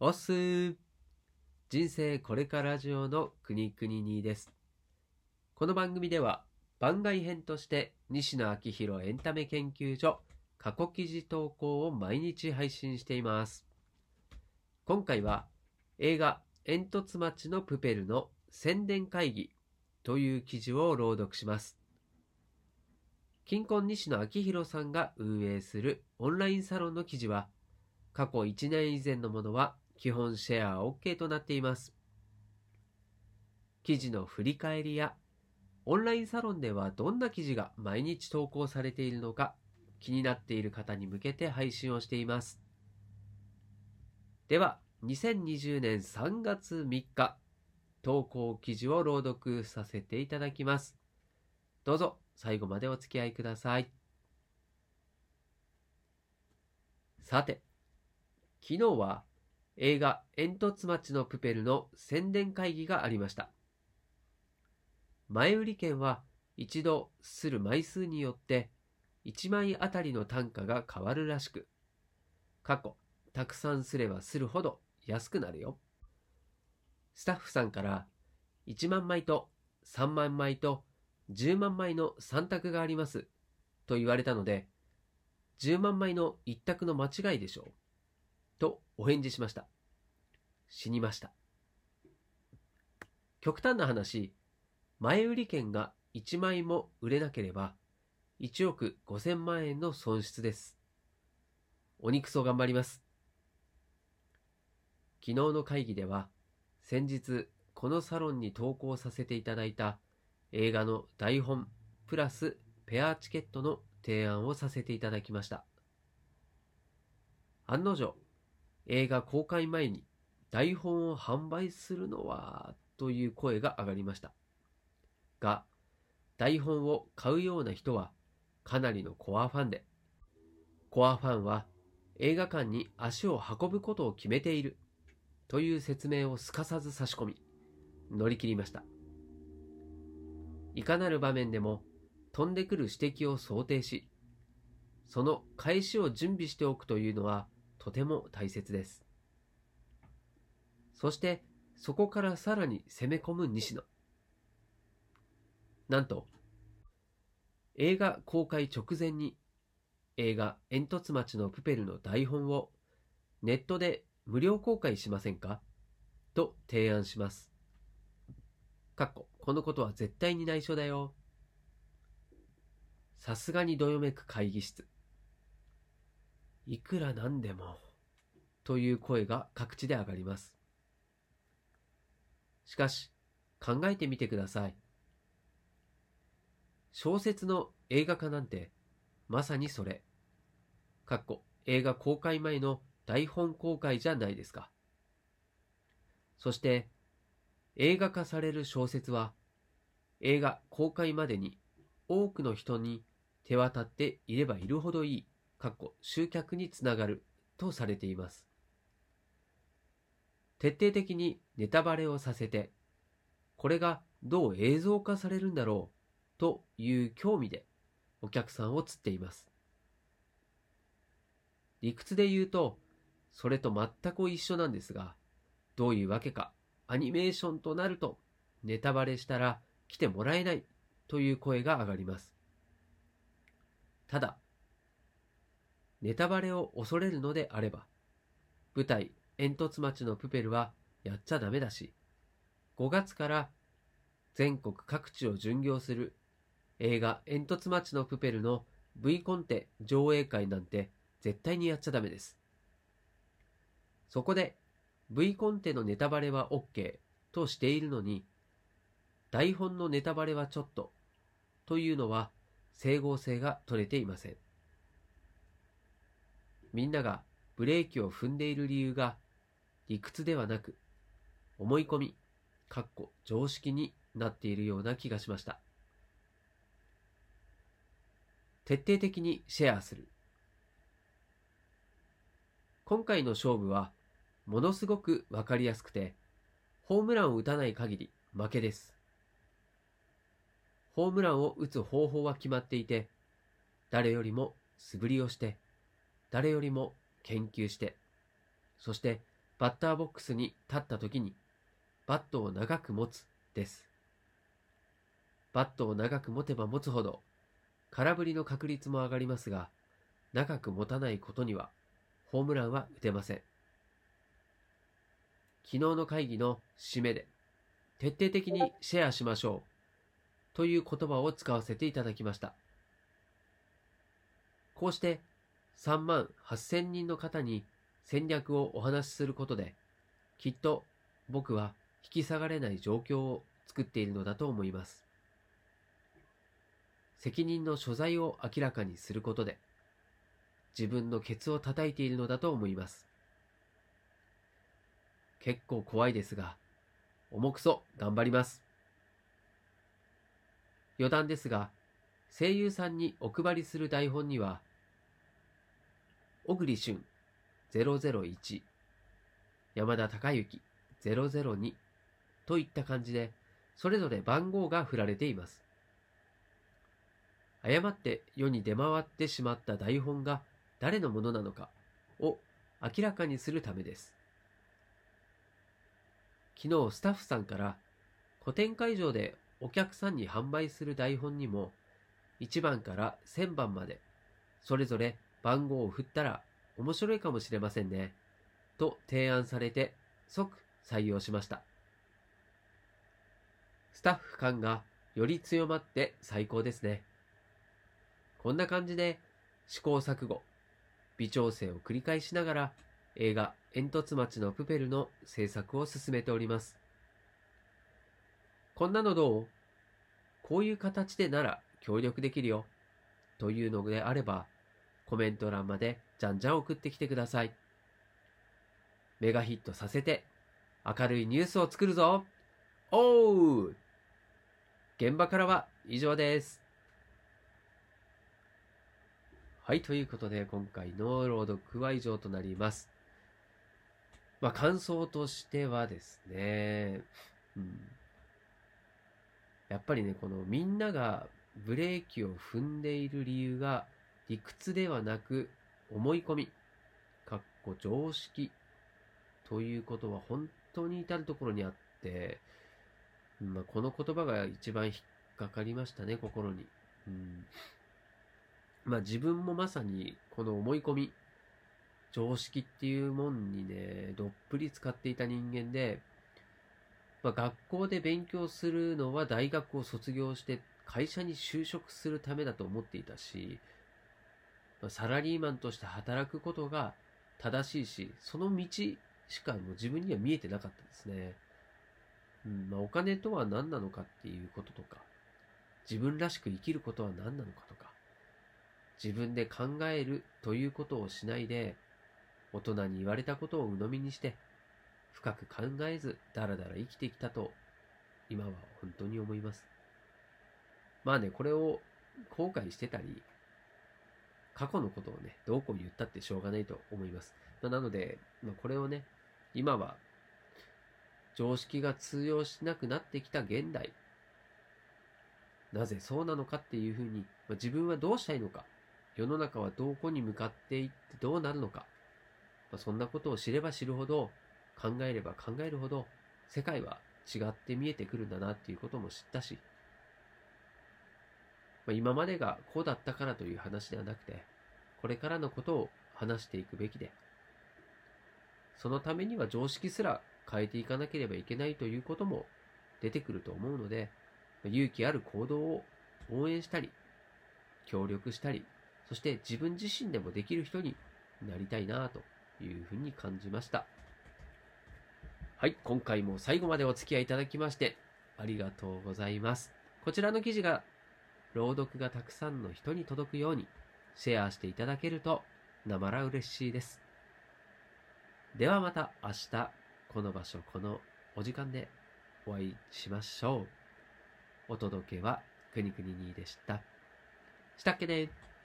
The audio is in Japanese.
おっす人生これからラジオの国々にです。この番組では番外編として西野昭弘エンタメ研究所過去記事投稿を毎日配信しています。今回は映画煙突町のプペルの宣伝会議という記事を朗読します。近婚西野昭弘さんが運営するオンラインサロンの記事は過去1年以前のものは基本シェア OK となっています。記事の振り返りやオンラインサロンではどんな記事が毎日投稿されているのか気になっている方に向けて配信をしています。では、2020年3月3日、投稿記事を朗読させていただきます。どうぞ最後までお付き合いください。さて、昨日は映画煙突町のプペルの宣伝会議がありました。前売り券は一度する枚数によって1枚あたりの単価が変わるらしく、過去、たくさんすればするほど安くなるよ。スタッフさんから1万枚と3万枚と10万枚の3択がありますと言われたので、10万枚の1択の間違いでしょうお返事しました。死にました。極端な話、前売り券が1枚も売れなければ1億5000万円の損失です。お肉そ頑張ります。昨日の会議では先日このサロンに投稿させていただいた映画の台本プラスペアチケットの提案をさせていただきました。案の定、映画公開前に台本を販売するのはという声が上がりました。が、台本を買うような人はかなりのコアファンで、コアファンは映画館に足を運ぶことを決めているという説明をすかさず差し込み、乗り切りました。いかなる場面でも飛んでくる指摘を想定し、その返しを準備しておくというのはとても大切です。そしてそこからさらに攻め込む西野。なんと、映画公開直前に映画煙突町のプペルの台本をネットで無料公開しませんか？と提案します。かっこ、このことは絶対に内緒だよ。さすがにどよめく会議室。いくらなんでも、という声が各地で上がります。しかし、考えてみてください。小説の映画化なんて、まさにそれ。かっこ、映画公開前の台本公開じゃないですか。そして、映画化される小説は、映画公開までに多くの人に手渡っていればいるほどいい、かっこ集客につながるとされています。徹底的にネタバレをさせて、これがどう映像化されるんだろうという興味でお客さんを釣っています。理屈で言うと、それと全く一緒なんですが、どういうわけか、アニメーションとなると、ネタバレしたら来てもらえないという声が上がります。ただ、ネタバレを恐れるのであれば、舞台、煙突町のプペルはやっちゃダメだし、5月から全国各地を巡業する映画煙突町のプペルの V コンテ上映会なんて絶対にやっちゃダメです。そこで V コンテのネタバレは OK としているのに、台本のネタバレはちょっとというのは整合性が取れていません。みんながブレーキを踏んでいる理由が理屈ではなく思い込み、かっこ常識になっているような気がしました。徹底的にシェアする。今回の勝負はものすごくわかりやすくて、ホームランを打たない限り負けです。ホームランを打つ方法は決まっていて、誰よりも素振りをして、誰よりも研究して、そしてバッターボックスに立った時にバットを長く持つです。バットを長く持てば持つほど空振りの確率も上がりますが、長く持たないことにはホームランは打てません。昨日の会議の締めで、徹底的にシェアしましょうという言葉を使わせていただきました。こうして3万8000人の方に戦略をお話しすることで、きっと僕は引き下がれない状況を作っているのだと思います。責任の所在を明らかにすることで、自分のケツを叩いているのだと思います。結構怖いですが、重くそ頑張ります。余談ですが、声優さんにお配りする台本には、小栗旬001、山田孝之002といった感じで、それぞれ番号が振られています。誤って世に出回ってしまった台本が誰のものなのかを明らかにするためです。昨日スタッフさんから古典会場でお客さんに販売する台本にも1番から1000番までそれぞれ番号を振ったら面白いかもしれませんねと提案されて即採用しましたスタッフ感がより強まって最高ですねこんな感じで試行錯誤微調整を繰り返しながら映画煙突町のプペルの制作を進めております。こんなのどう？こういう形でなら協力できるよ。というのであれば、コメント欄までじゃんじゃん送ってきてください。メガヒットさせて、明るいニュースを作るぞおう現場からは以上です。はい、ということで今回の朗読は以上となります。まあ、感想としてはですね、うん。やっぱりね、このみんながブレーキを踏んでいる理由が理屈ではなく思い込み、かっこ常識ということは本当に至るところにあって、まあ、この言葉が一番引っかかりましたね、心に。うんまあ、自分もまさにこの思い込み、常識っていうもんにね、どっぷり使っていた人間で、まあ、学校で勉強するのは大学を卒業して会社に就職するためだと思っていたし、サラリーマンとして働くことが正しいし、その道しかもう自分には見えてなかったですね。うんまあ、お金とは何なのかっていうこととか、自分らしく生きることは何なのかとか、自分で考えるということをしないで、大人に言われたことを鵜呑みにして、深く考えず、だらだら生きてきたと、今は本当に思います。まあね、これを後悔してたり、過去のことをね、どうこう言ったってしょうがないと思います。まあ、なので、まあ、これをね、今は常識が通用しなくなってきた現代、なぜそうなのかっていうふうに、まあ、自分はどうしたいのか、世の中はどこに向かっていってどうなるのか、まあ、そんなことを知れば知るほど、考えれば考えるほど、世界は違って見えてくるんだなっていうことも知ったし、まあ、今までがこうだったからという話ではなくて、これからのことを話していくべきで、そのためには常識すら変えていかなければいけないということも出てくると思うので、勇気ある行動を応援したり、協力したり、そして自分自身でもできる人になりたいなというふうに感じました。はい、今回も最後までお付き合いいただきましてありがとうございます。こちらの記事が朗読がたくさんの人に届くようにシェアしていただけるとなまら嬉しいです。ではまた明日この場所このお時間でお会いしましょう。お届けはくにくににでした。したっけね